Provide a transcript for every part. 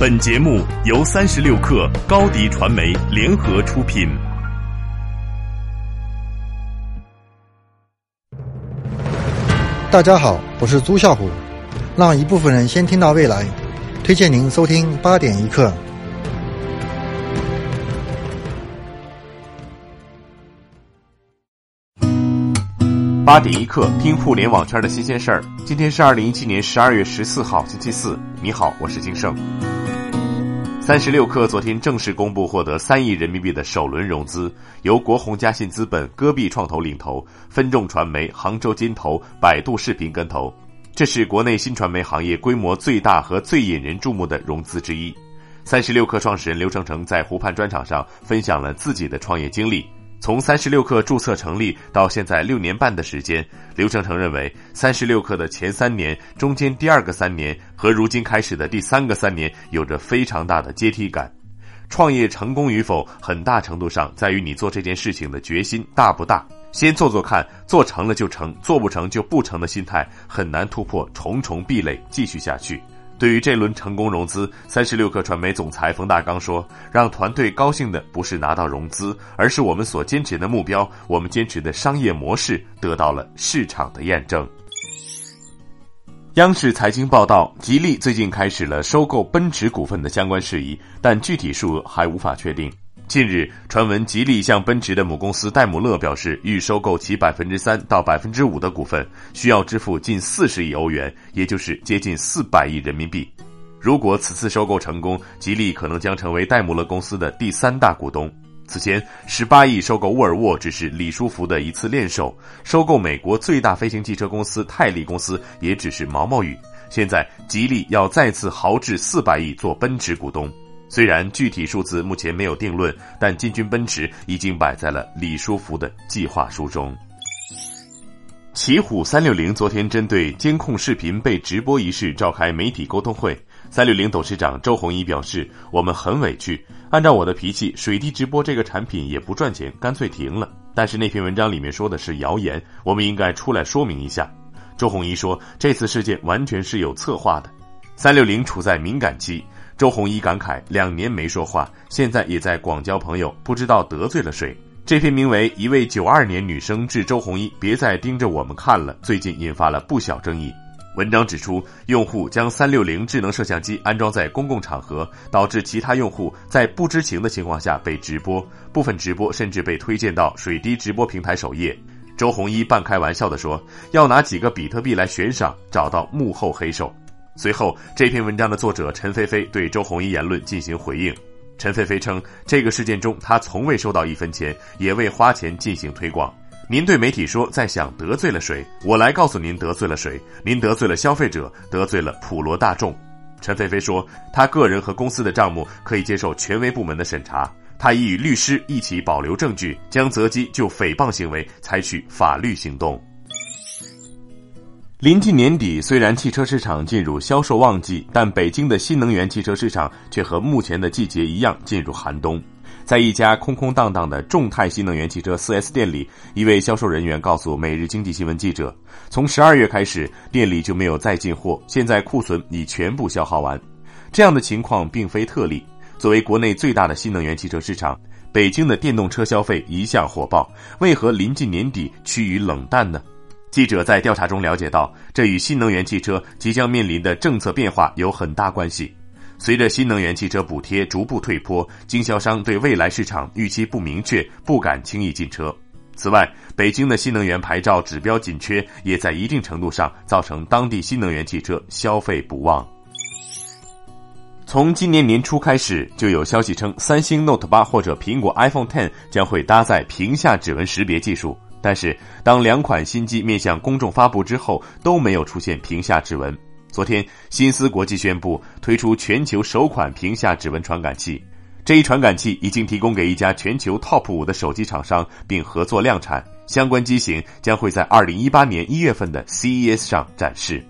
本节目由三十六克高低传媒联合出品。大家好，我是朱啸虎。让一部分人先听到未来，推荐您收听八点一刻。八点一刻，听互联网圈的新鲜事儿。今天是二零一七年十二月十四号，星期四。你好，我是金盛。三十六氪昨天正式公布获得三亿人民币的首轮融资，由国宏嘉信资本、戈壁创投领投，分众传媒、杭州金投、百度视频跟投。这是国内新传媒行业规模最大和最引人注目的融资之一。三十六氪创始人刘成成在湖畔专场上分享了自己的创业经历。从三十六氪注册成立到现在六年半的时间，刘成成认为，三十六氪的前三年、中间第二个三年和如今开始的第三个三年有着非常大的阶梯感。创业成功与否，很大程度上在于你做这件事情的决心大不大。先做做看，做成了就成，做不成就不成的心态，很难突破重重壁垒，继续下去。对于这轮成功融资，三十六氪传媒总裁冯大刚说：“让团队高兴的不是拿到融资，而是我们所坚持的目标，我们坚持的商业模式得到了市场的验证。”央视财经报道，吉利最近开始了收购奔驰股份的相关事宜，但具体数额还无法确定。近日传闻，吉利向奔驰的母公司戴姆勒表示，欲收购其百分之三到百分之五的股份，需要支付近四十亿欧元，也就是接近四百亿人民币。如果此次收购成功，吉利可能将成为戴姆勒公司的第三大股东。此前，十八亿收购沃尔沃只是李书福的一次练手，收购美国最大飞行汽车公司泰利公司也只是毛毛雨。现在，吉利要再次豪掷四百亿做奔驰股东。虽然具体数字目前没有定论，但进军奔驰已经摆在了李书福的计划书中。奇虎三六零昨天针对监控视频被直播一事召开媒体沟通会，三六零董事长周鸿祎表示：“我们很委屈，按照我的脾气，水滴直播这个产品也不赚钱，干脆停了。但是那篇文章里面说的是谣言，我们应该出来说明一下。”周鸿祎说：“这次事件完全是有策划的，三六零处在敏感期。”周鸿祎感慨：“两年没说话，现在也在广交朋友，不知道得罪了谁。”这篇名为《一位九二年女生致周鸿祎：别再盯着我们看了》，最近引发了不小争议。文章指出，用户将三六零智能摄像机安装在公共场合，导致其他用户在不知情的情况下被直播，部分直播甚至被推荐到水滴直播平台首页。周鸿祎半开玩笑地说：“要拿几个比特币来悬赏，找到幕后黑手。”随后，这篇文章的作者陈菲菲对周鸿祎言论进行回应。陈菲菲称，这个事件中她从未收到一分钱，也未花钱进行推广。您对媒体说在想得罪了谁？我来告诉您得罪了谁？您得罪了消费者，得罪了普罗大众。陈菲菲说，她个人和公司的账目可以接受权威部门的审查，她已与律师一起保留证据，将择机就诽谤行为采取法律行动。临近年底，虽然汽车市场进入销售旺季，但北京的新能源汽车市场却和目前的季节一样进入寒冬。在一家空空荡荡的众泰新能源汽车 4S 店里，一位销售人员告诉《每日经济新闻》记者：“从十二月开始，店里就没有再进货，现在库存已全部消耗完。”这样的情况并非特例。作为国内最大的新能源汽车市场，北京的电动车消费一向火爆，为何临近年底趋于冷淡呢？记者在调查中了解到，这与新能源汽车即将面临的政策变化有很大关系。随着新能源汽车补贴逐步退坡，经销商对未来市场预期不明确，不敢轻易进车。此外，北京的新能源牌照指标紧缺，也在一定程度上造成当地新能源汽车消费不旺。从今年年初开始，就有消息称，三星 Note 八或者苹果 iPhone Ten 将会搭载屏下指纹识别技术。但是，当两款新机面向公众发布之后，都没有出现屏下指纹。昨天，新思国际宣布推出全球首款屏下指纹传感器，这一传感器已经提供给一家全球 TOP 五的手机厂商，并合作量产。相关机型将会在二零一八年一月份的 CES 上展示。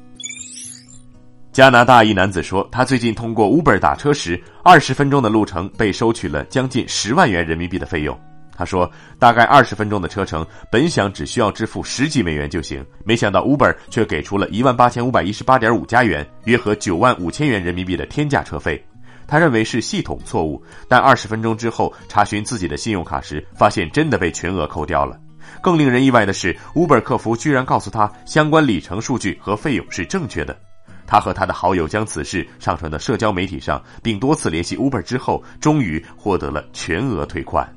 加拿大一男子说，他最近通过 Uber 打车时，二十分钟的路程被收取了将近十万元人民币的费用。他说：“大概二十分钟的车程，本想只需要支付十几美元就行，没想到 Uber 却给出了一万八千五百一十八点五加元，约合九万五千元人民币的天价车费。”他认为是系统错误，但二十分钟之后查询自己的信用卡时，发现真的被全额扣掉了。更令人意外的是，Uber 客服居然告诉他相关里程数据和费用是正确的。他和他的好友将此事上传到社交媒体上，并多次联系 Uber 之后，终于获得了全额退款。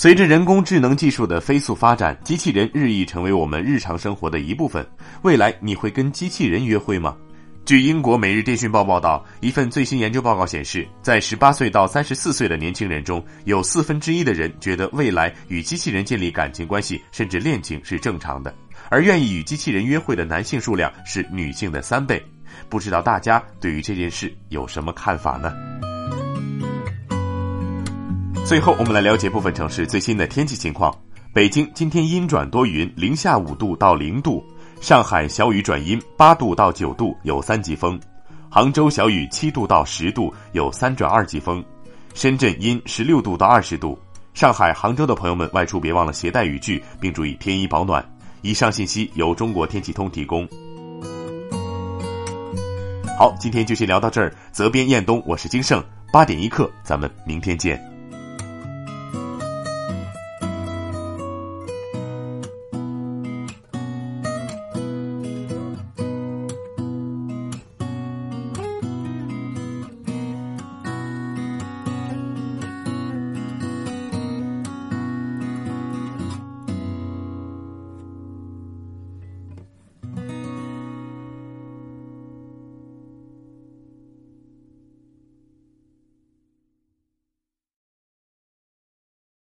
随着人工智能技术的飞速发展，机器人日益成为我们日常生活的一部分。未来你会跟机器人约会吗？据英国《每日电讯报》报道，一份最新研究报告显示，在十八岁到三十四岁的年轻人中，有四分之一的人觉得未来与机器人建立感情关系甚至恋情是正常的，而愿意与机器人约会的男性数量是女性的三倍。不知道大家对于这件事有什么看法呢？最后，我们来了解部分城市最新的天气情况。北京今天阴转多云，零下五度到零度；上海小雨转阴，八度到九度，有三级风；杭州小雨七度到十度，有三转二级风；深圳阴十六度到二十度。上海、杭州的朋友们外出别忘了携带雨具，并注意添衣保暖。以上信息由中国天气通提供。好，今天就先聊到这儿。责编：彦东，我是金盛。八点一刻，咱们明天见。